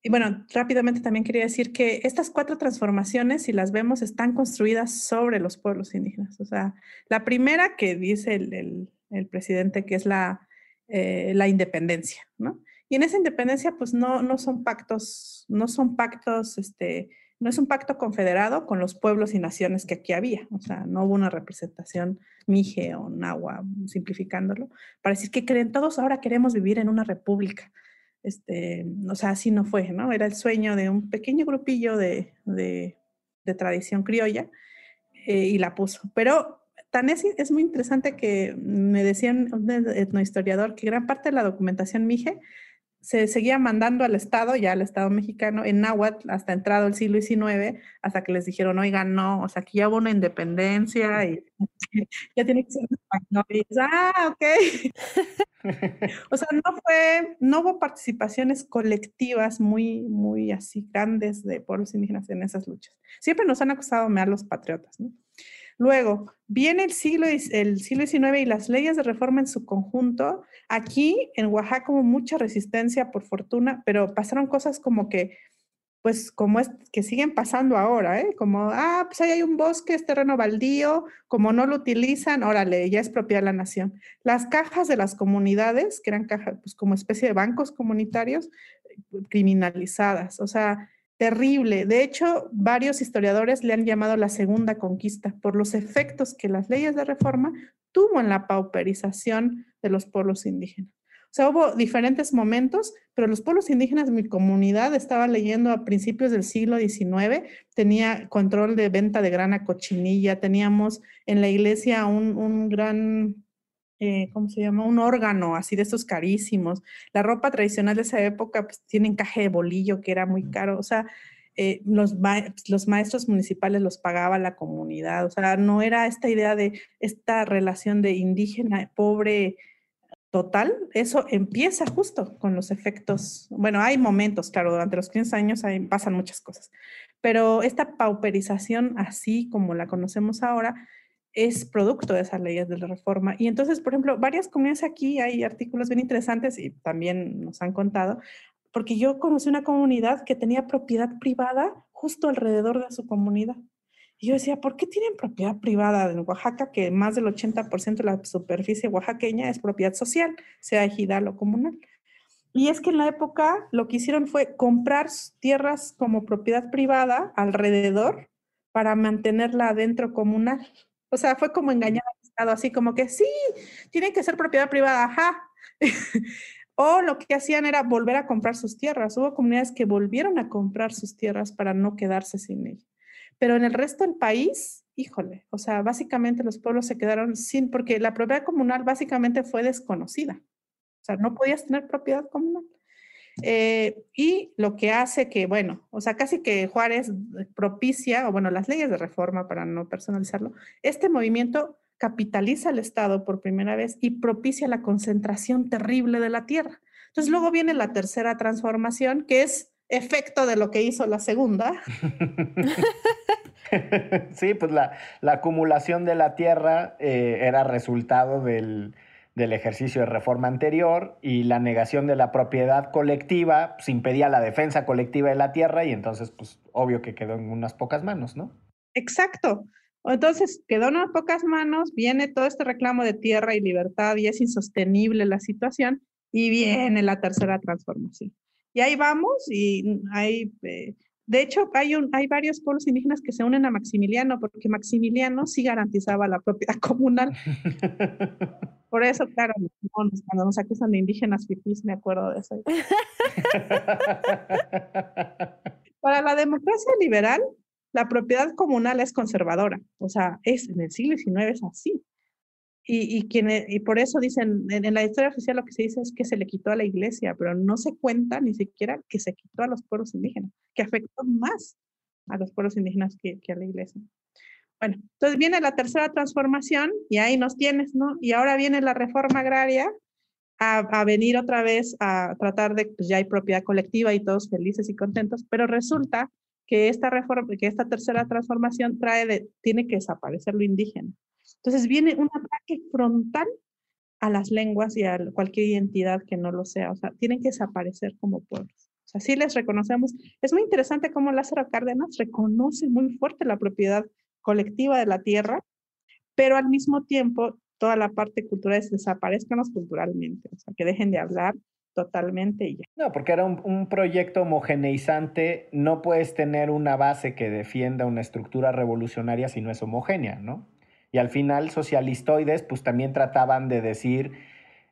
y bueno, rápidamente también quería decir que estas cuatro transformaciones, si las vemos, están construidas sobre los pueblos indígenas. O sea, la primera que dice el, el, presidente que es la, eh, la independencia, ¿no? Y en esa independencia, pues no, no son pactos, no son pactos, este, no es un pacto confederado con los pueblos y naciones que aquí había. O sea, no hubo una representación mije o nahua, simplificándolo, para decir que creen todos ahora queremos vivir en una república este, o sea, así no fue, ¿no? Era el sueño de un pequeño grupillo de, de, tradición criolla eh, y la puso. Pero tan es, muy interesante que me decían un etnohistoriador que gran parte de la documentación Mije se seguía mandando al Estado, ya al Estado mexicano, en náhuatl hasta entrado el siglo XIX, hasta que les dijeron, oigan, no, o sea, aquí ya hubo una independencia y ya tiene que ser español. Y, ah, ok. o sea, no fue, no hubo participaciones colectivas muy, muy así grandes de pueblos indígenas en esas luchas. Siempre nos han acusado de los patriotas, ¿no? Luego, viene el siglo, el siglo XIX y las leyes de reforma en su conjunto. Aquí en Oaxaca hubo mucha resistencia, por fortuna, pero pasaron cosas como que, pues como es que siguen pasando ahora, ¿eh? como, ah, pues ahí hay un bosque, es terreno baldío, como no lo utilizan, órale, ya es propiedad de la nación. Las cajas de las comunidades, que eran cajas, pues como especie de bancos comunitarios, criminalizadas, o sea, terrible. De hecho, varios historiadores le han llamado la segunda conquista por los efectos que las leyes de reforma tuvo en la pauperización de los pueblos indígenas. O sea, hubo diferentes momentos, pero los pueblos indígenas, mi comunidad estaba leyendo a principios del siglo XIX, tenía control de venta de grana cochinilla, teníamos en la iglesia un, un gran eh, ¿cómo se llama? Un órgano así de estos carísimos. La ropa tradicional de esa época pues, tiene encaje de bolillo que era muy caro. O sea, eh, los, los maestros municipales los pagaba la comunidad. O sea, no era esta idea de esta relación de indígena, pobre, total. Eso empieza justo con los efectos. Bueno, hay momentos, claro, durante los 15 años pasan muchas cosas. Pero esta pauperización, así como la conocemos ahora, es producto de esas leyes de la reforma. Y entonces, por ejemplo, varias comunidades aquí, hay artículos bien interesantes y también nos han contado, porque yo conocí una comunidad que tenía propiedad privada justo alrededor de su comunidad. Y yo decía, ¿por qué tienen propiedad privada en Oaxaca que más del 80% de la superficie oaxaqueña es propiedad social, sea ejidal o comunal? Y es que en la época lo que hicieron fue comprar tierras como propiedad privada alrededor para mantenerla adentro comunal. O sea, fue como engañar al Estado, así como que sí, tiene que ser propiedad privada, ajá. o lo que hacían era volver a comprar sus tierras. Hubo comunidades que volvieron a comprar sus tierras para no quedarse sin ellas. Pero en el resto del país, híjole, o sea, básicamente los pueblos se quedaron sin, porque la propiedad comunal básicamente fue desconocida. O sea, no podías tener propiedad comunal. Eh, y lo que hace que, bueno, o sea, casi que Juárez propicia, o bueno, las leyes de reforma, para no personalizarlo, este movimiento capitaliza el Estado por primera vez y propicia la concentración terrible de la tierra. Entonces luego viene la tercera transformación, que es efecto de lo que hizo la segunda. sí, pues la, acumulación de la tierra eh, era resultado del, ejercicio de reforma anterior y la negación de la propiedad colectiva pues, impedía la defensa colectiva de la tierra y entonces, pues, obvio que quedó en unas pocas manos, ¿no? Exacto. Entonces, quedó en unas pocas manos, viene todo este reclamo de tierra y libertad y es insostenible la situación y viene la tercera transformación. Y ahí vamos y hay, eh, de hecho, hay, un, hay varios pueblos indígenas que se unen a Maximiliano porque Maximiliano sí garantizaba la propiedad comunal. Por eso, claro, cuando nos acusan de indígenas fifís, me acuerdo de eso. Para la democracia liberal, la propiedad comunal es conservadora, o sea, es en el siglo XIX es así. Y, y, quien, y por eso dicen, en, la historia oficial lo que se dice es que se le quitó a la iglesia, pero no se cuenta ni siquiera que se quitó a los pueblos indígenas, que afectó más a los pueblos indígenas que, que a la iglesia. Bueno, entonces viene la tercera transformación y ahí nos tienes, ¿no? Y ahora viene la reforma agraria a, venir otra vez a tratar de, pues ya hay propiedad colectiva y todos felices y contentos, pero resulta que esta reforma, que esta tercera transformación trae de, tiene que desaparecer lo indígena. Entonces viene un ataque frontal a las lenguas y a cualquier identidad que no lo sea. O sea, tienen que desaparecer como pueblos. O sea, sí les reconocemos. Es muy interesante cómo Lázaro Cárdenas reconoce muy fuerte la propiedad colectiva de la tierra, pero al mismo tiempo toda la parte cultural es desaparezcan culturalmente, o sea, que dejen de hablar totalmente y ya. No, porque era un, un, proyecto homogeneizante, no puedes tener una base que defienda una estructura revolucionaria si no es homogénea, ¿no? Y al final, socialistoides, pues también trataban de decir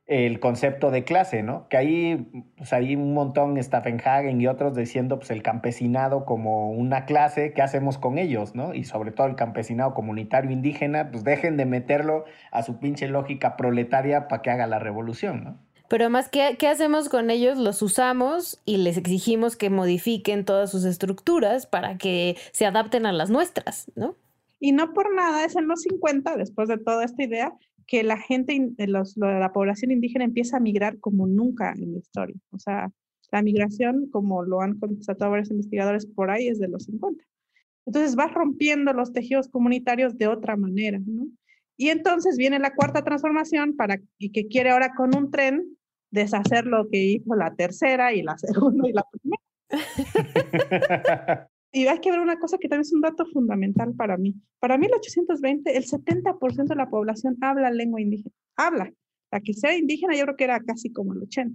el concepto de clase, ¿no? Que ahí, pues ahí un montón, Staffenhagen y otros diciendo, pues el campesinado como una clase, ¿qué hacemos con ellos, no? Y sobre todo el campesinado comunitario indígena, pues dejen de meterlo a su pinche lógica proletaria para que haga la revolución, ¿no? Pero además, ¿qué, ¿qué, hacemos con ellos? Los usamos y les exigimos que modifiquen todas sus estructuras para que se adapten a las nuestras, ¿no? Y no por nada es en los 50, después de toda esta idea, que la gente, los, la población indígena empieza a migrar como nunca en la historia. O sea, la migración, como lo han constatado varios investigadores por ahí, es de los 50. Entonces va rompiendo los tejidos comunitarios de otra manera, ¿no? Y entonces viene la cuarta transformación para, y que quiere ahora con un tren deshacer lo que hizo la tercera y la segunda y la primera. Y hay que ver una cosa que también es un dato fundamental para mí. Para 1820, el 70% de la población habla lengua indígena. Habla. La que sea indígena yo creo que era casi como el 80%.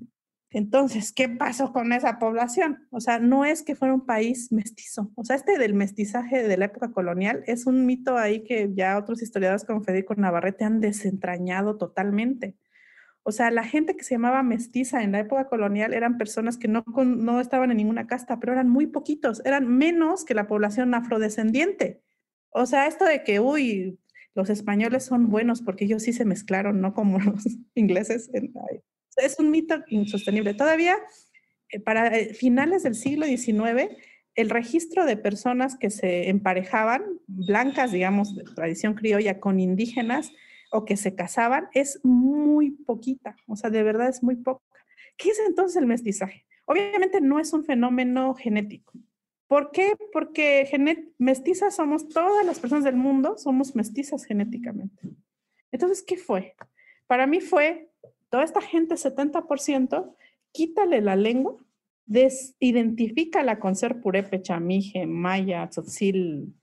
Entonces, ¿qué pasó con esa población? O sea, no es que fuera un país mestizo. O sea, este del mestizaje de la época colonial es un mito ahí que ya otros historiadores como Federico Navarrete han desentrañado totalmente. O sea, la gente que se llamaba mestiza en la época colonial eran personas que no, no estaban en ninguna casta, pero eran muy poquitos, eran menos que la población afrodescendiente. O sea, esto de que, uy, los españoles son buenos porque ellos sí se mezclaron, no como los ingleses. Es un mito insostenible. Todavía, eh, para eh, finales del siglo XIX, el registro de personas que se emparejaban, blancas, digamos, de tradición criolla, con indígenas, o que se casaban es muy poquita, o sea, de verdad es muy poca. ¿Qué es entonces el mestizaje? Obviamente no es un fenómeno genético. ¿Por qué? Porque mestizas somos todas las personas del mundo, somos mestizas genéticamente. Entonces, ¿qué fue? Para mí fue toda esta gente, 70%, quítale la lengua, desidentifica con ser purépecha, mije, maya, tzotzil,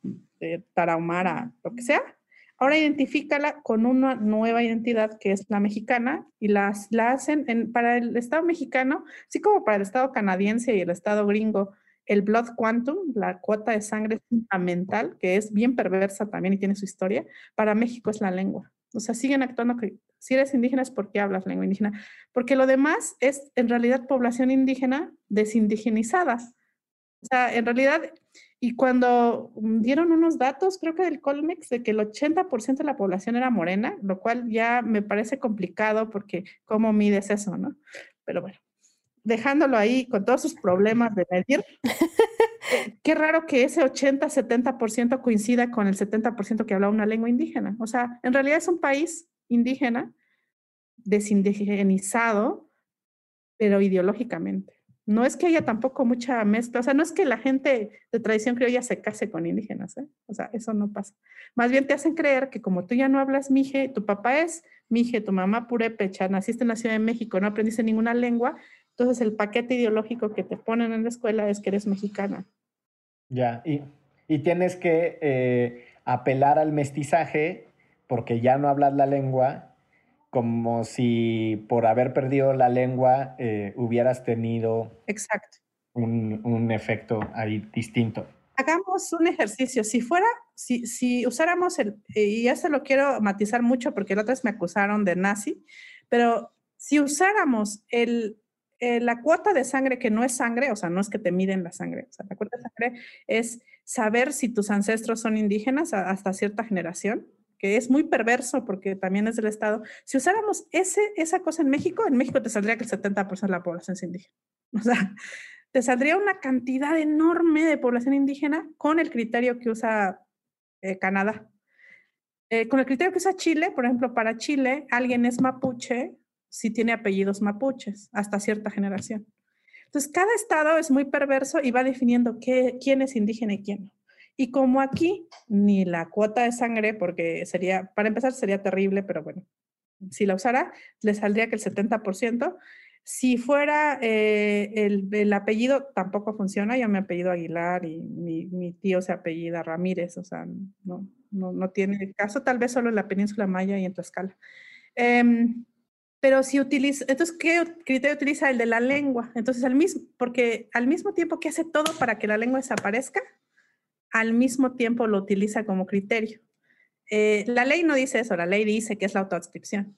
eh, tarahumara, lo que sea, Ahora identifícala con una nueva identidad que es la mexicana y las, la hacen en, para el Estado mexicano, así como para el Estado canadiense y el Estado gringo, el Blood Quantum, la cuota de sangre fundamental, que es bien perversa también y tiene su historia, para México es la lengua. O sea, siguen actuando que si eres indígena es porque hablas lengua indígena, porque lo demás es en realidad población indígena desindigenizada. O sea, en realidad y cuando dieron unos datos, creo que del Colmex, de que el 80% de la población era morena, lo cual ya me parece complicado porque cómo mides eso, ¿no? Pero bueno, dejándolo ahí con todos sus problemas de medir, qué raro que ese 80-70% coincida con el 70% que habla una lengua indígena. O sea, en realidad es un país indígena, desindigenizado, pero ideológicamente. No es que haya tampoco mucha mezcla, o sea, no es que la gente de tradición criolla se case con indígenas, ¿eh? o sea, eso no pasa. Más bien te hacen creer que como tú ya no hablas mije, tu papá es mije, tu mamá purépecha, naciste en la Ciudad de México, no aprendiste ninguna lengua, entonces el paquete ideológico que te ponen en la escuela es que eres mexicana. Ya, y, tienes que eh, apelar al mestizaje porque ya no hablas la lengua como si por haber perdido la lengua eh, hubieras tenido Exacto. Un, efecto ahí distinto. Hagamos un ejercicio. Si fuera, si, si usáramos el, y eso lo quiero matizar mucho porque la otra vez me acusaron de nazi, pero si usáramos el, eh, la cuota de sangre que no es sangre, o sea, no es que te miden la sangre, o sea, la cuota de sangre es saber si tus ancestros son indígenas hasta cierta generación que es muy perverso porque también es del Estado, si usáramos ese, esa cosa en México, en México te saldría que el 70% de la población es indígena. O sea, te saldría una cantidad enorme de población indígena con el criterio que usa eh, Canadá. Eh, con el criterio que usa Chile, por ejemplo, para Chile, alguien es mapuche si tiene apellidos mapuches hasta cierta generación. Entonces, cada estado es muy perverso y va definiendo qué, quién es indígena y quién no. Y como aquí ni la cuota de sangre, porque sería, para empezar sería terrible, pero bueno, si la usara, le saldría que el 70%. Si fuera eh, el, el, apellido, tampoco funciona. Yo me apellido Aguilar y mi, mi, tío se apellida Ramírez, o sea, no, no, no, tiene caso, tal vez solo en la península Maya y en Tlaxcala. Eh, pero si utiliza, entonces, ¿qué criterio utiliza? El de la lengua. Entonces, al mismo, porque al mismo tiempo que hace todo para que la lengua desaparezca, al mismo tiempo lo utiliza como criterio. Eh, la ley no dice eso, la ley dice que es la autoadscripción.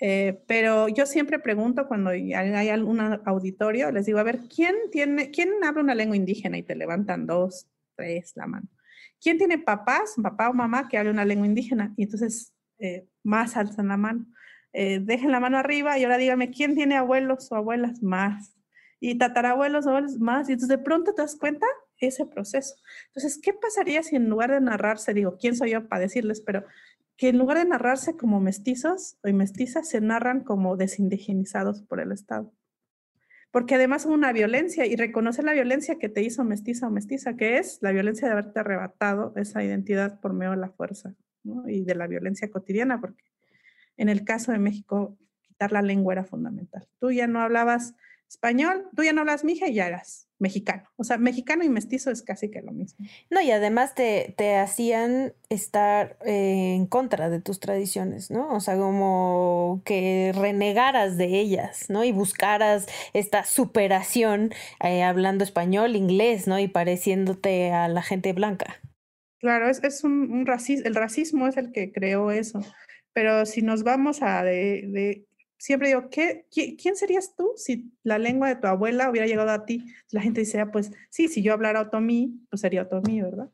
Eh, pero yo siempre pregunto cuando hay, algún auditorio, les digo, a ver, ¿quién, tiene, ¿quién habla una lengua indígena? Y te levantan dos, tres la mano. ¿Quién tiene papás, papá o mamá que hable una lengua indígena? Y entonces eh, más alzan la mano. dejen la mano arriba y ahora díganme, ¿quién tiene abuelos o abuelas? Más. Y tatarabuelos o abuelos más. Y entonces de pronto te das cuenta ese proceso. Entonces, ¿qué pasaría si en lugar de narrarse, digo, ¿quién soy yo para decirles? Pero que en lugar de narrarse como mestizos o mestizas, se narran como desindigenizados por el Estado. Porque además hubo una violencia y reconocer la violencia que te hizo mestiza o mestiza, que es la violencia de haberte arrebatado esa identidad por medio de la fuerza y de la violencia cotidiana, porque en el caso de México, quitar la lengua era fundamental. Tú ya no hablabas español, tú ya no hablas mija y ya eras mexicano. O sea, mexicano y mestizo es casi que lo mismo. No, y además te, te hacían estar eh, en contra de tus tradiciones, ¿no? O sea, como que renegaras de ellas, ¿no? Y buscaras esta superación eh, hablando español, inglés, ¿no? Y pareciéndote a la gente blanca. Claro, es, es un, un racismo, el racismo es el que creó eso. Pero si nos vamos a de siempre digo, ¿qué, ¿quién serías tú si la lengua de tu abuela hubiera llegado a ti? La gente dice, ah, pues sí, si yo hablara otomí, pues sería otomí, ¿verdad?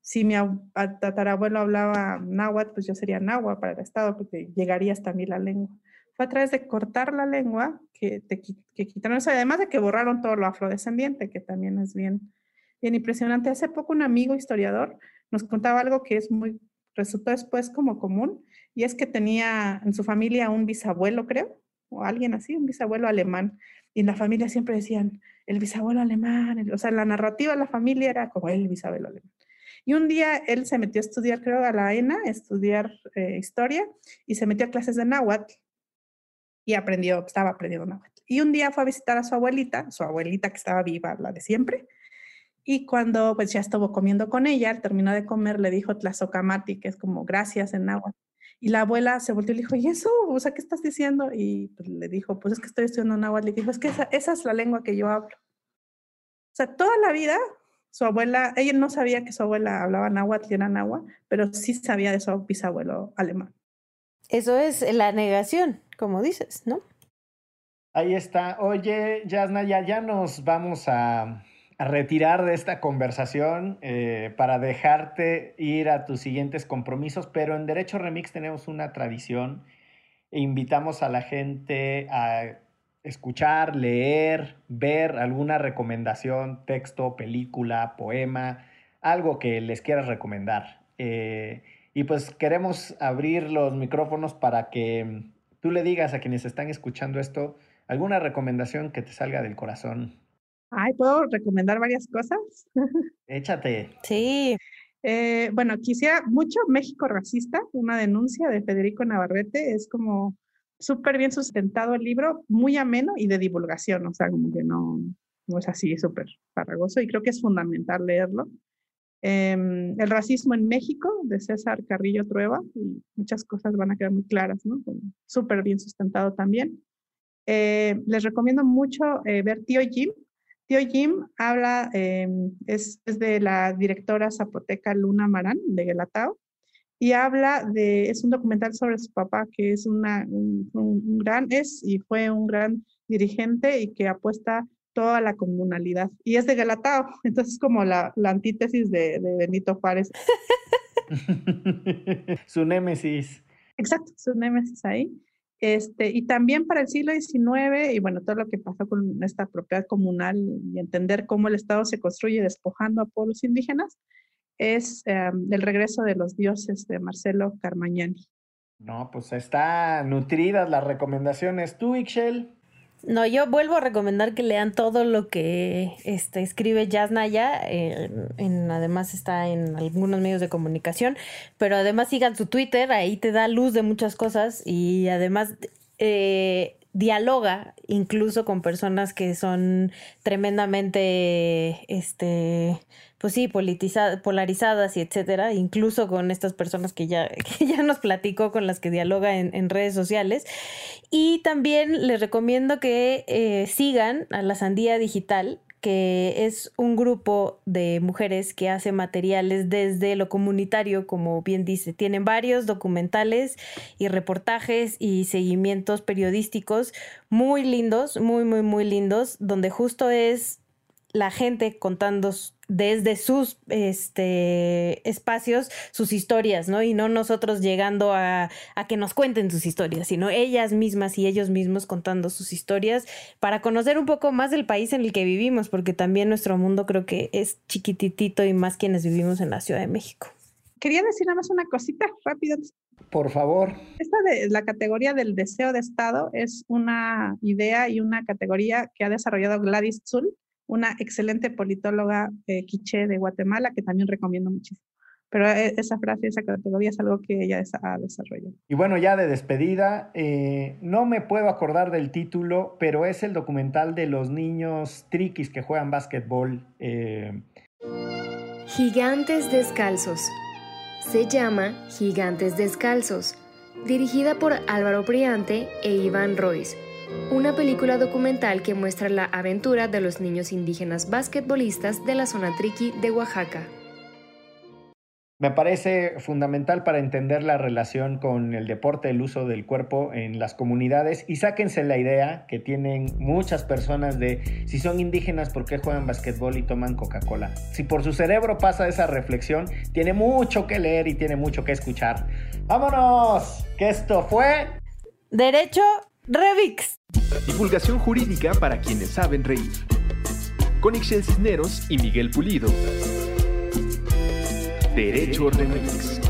Si mi tatarabuelo hablaba náhuatl, pues yo sería náhuatl para el Estado, porque llegaría hasta mí la lengua. Fue a través de cortar la lengua que, te, que quitaron eso, además de que borraron todo lo afrodescendiente, que también es bien, bien impresionante. Hace poco un amigo historiador nos contaba algo que es muy, resultó después como común, y es que tenía en su familia un bisabuelo, creo, o alguien así, un bisabuelo alemán, y en la familia siempre decían, el bisabuelo alemán, o sea, la narrativa de la familia era como el bisabuelo alemán. Y un día él se metió a estudiar, creo, a la ENA, a estudiar eh, historia, y se metió a clases de náhuatl, y aprendió, estaba aprendiendo náhuatl. Y un día fue a visitar a su abuelita, su abuelita que estaba viva, la de siempre, y cuando pues ya estuvo comiendo con ella, terminó de comer, le dijo tlazocamati, que es como gracias en náhuatl. Y la abuela se volvió y le dijo, ¿y eso? O sea, ¿qué estás diciendo? Y pues, le dijo, pues es que estoy estudiando náhuatl. Le dijo, es que esa, es la lengua que yo hablo. O sea, toda la vida su abuela, ella no sabía que su abuela hablaba náhuatl y era náhuatl, pero sí sabía de su bisabuelo alemán. Eso es la negación, como dices, ¿no? Ahí está. Oye, Yasna, ya, ya nos vamos a retirar de esta conversación eh, para dejarte ir a tus siguientes compromisos, pero en Derecho Remix tenemos una tradición e invitamos a la gente a escuchar, leer, ver alguna recomendación, texto, película, poema, algo que les quieras recomendar. Eh, y pues queremos abrir los micrófonos para que tú le digas a quienes están escuchando esto alguna recomendación que te salga del corazón. Ay, ¿puedo recomendar varias cosas? Échate. Sí. Eh, bueno, quisiera mucho México Racista, una denuncia de Federico Navarrete, es como súper bien sustentado el libro, muy ameno y de divulgación, o sea, como que no, no es así súper farragoso y creo que es fundamental leerlo. Em, el racismo en México, de César Carrillo Trueba, y muchas cosas van a quedar muy claras, ¿no? Súper bien sustentado también. Eh, les recomiendo mucho eh, ver Tío Jim, Tío Jim habla, em, es, de la directora zapoteca Luna Marán de Guelatao y habla de, es un documental sobre su papá que es una, un, gran, es y fue un gran dirigente y que apuesta toda la comunalidad. Y es de Guelatao, entonces como la, la antítesis de, de Benito Juárez. su némesis. Exacto, su némesis ahí. Este, y también para el siglo XIX, y bueno, todo lo que pasó con esta propiedad comunal y entender cómo el Estado se construye despojando a pueblos indígenas, es em, el regreso de los dioses de Marcelo Carmagnani. No, pues está nutridas las recomendaciones. ¿Tú, Ixchel? No, yo vuelvo a recomendar que lean todo lo que este, escribe Jazz Naya. en, además está en algunos medios de comunicación, pero además sigan su Twitter, ahí te da luz de muchas cosas y además eh, dialoga incluso con personas que son tremendamente, este, pues sí, polarizadas y etcétera, incluso con estas personas que ya, ya nos platicó, con las que dialoga en, redes sociales. Y también les recomiendo que eh, sigan a la Sandía Digital que es un grupo de mujeres que hace materiales desde lo comunitario, como bien dice. Tienen varios documentales y reportajes y seguimientos periodísticos muy lindos, muy, muy, muy lindos, donde justo es la gente contando desde sus este, espacios sus historias, ¿no? Y no nosotros llegando a, a, que nos cuenten sus historias, sino ellas mismas y ellos mismos contando sus historias para conocer un poco más del país en el que vivimos, porque también nuestro mundo creo que es chiquititito y más quienes vivimos en la Ciudad de México. Quería decir nada más una cosita rápido. Por favor. Esta de la categoría del deseo de Estado es una idea y una categoría que ha desarrollado Gladys Zul una excelente politóloga eh, quiché de Guatemala, que también recomiendo muchísimo. Pero eh, esa frase, esa categoría es algo que ella ha desarrollado. Y bueno, ya de despedida, eh, no me puedo acordar del título, pero es el documental de los niños triquis que juegan básquetbol. Gigantes Descalzos. Se llama Gigantes Descalzos, dirigida por Álvaro Priante e Iván Royce una película documental que muestra la aventura de los niños indígenas basquetbolistas de la zona triqui de Oaxaca. Me parece fundamental para entender la relación con el deporte, el uso del cuerpo en las comunidades y sáquense la idea que tienen muchas personas de si son indígenas, ¿por qué juegan basquetbol y toman Coca-Cola? Si por su cerebro pasa esa reflexión, tiene mucho que leer y tiene mucho que escuchar. ¡Vámonos! Que esto fue... Derecho Revix. Divulgación jurídica para quienes saben reír. Con Ixel Cisneros y Miguel Pulido. Derecho Remix.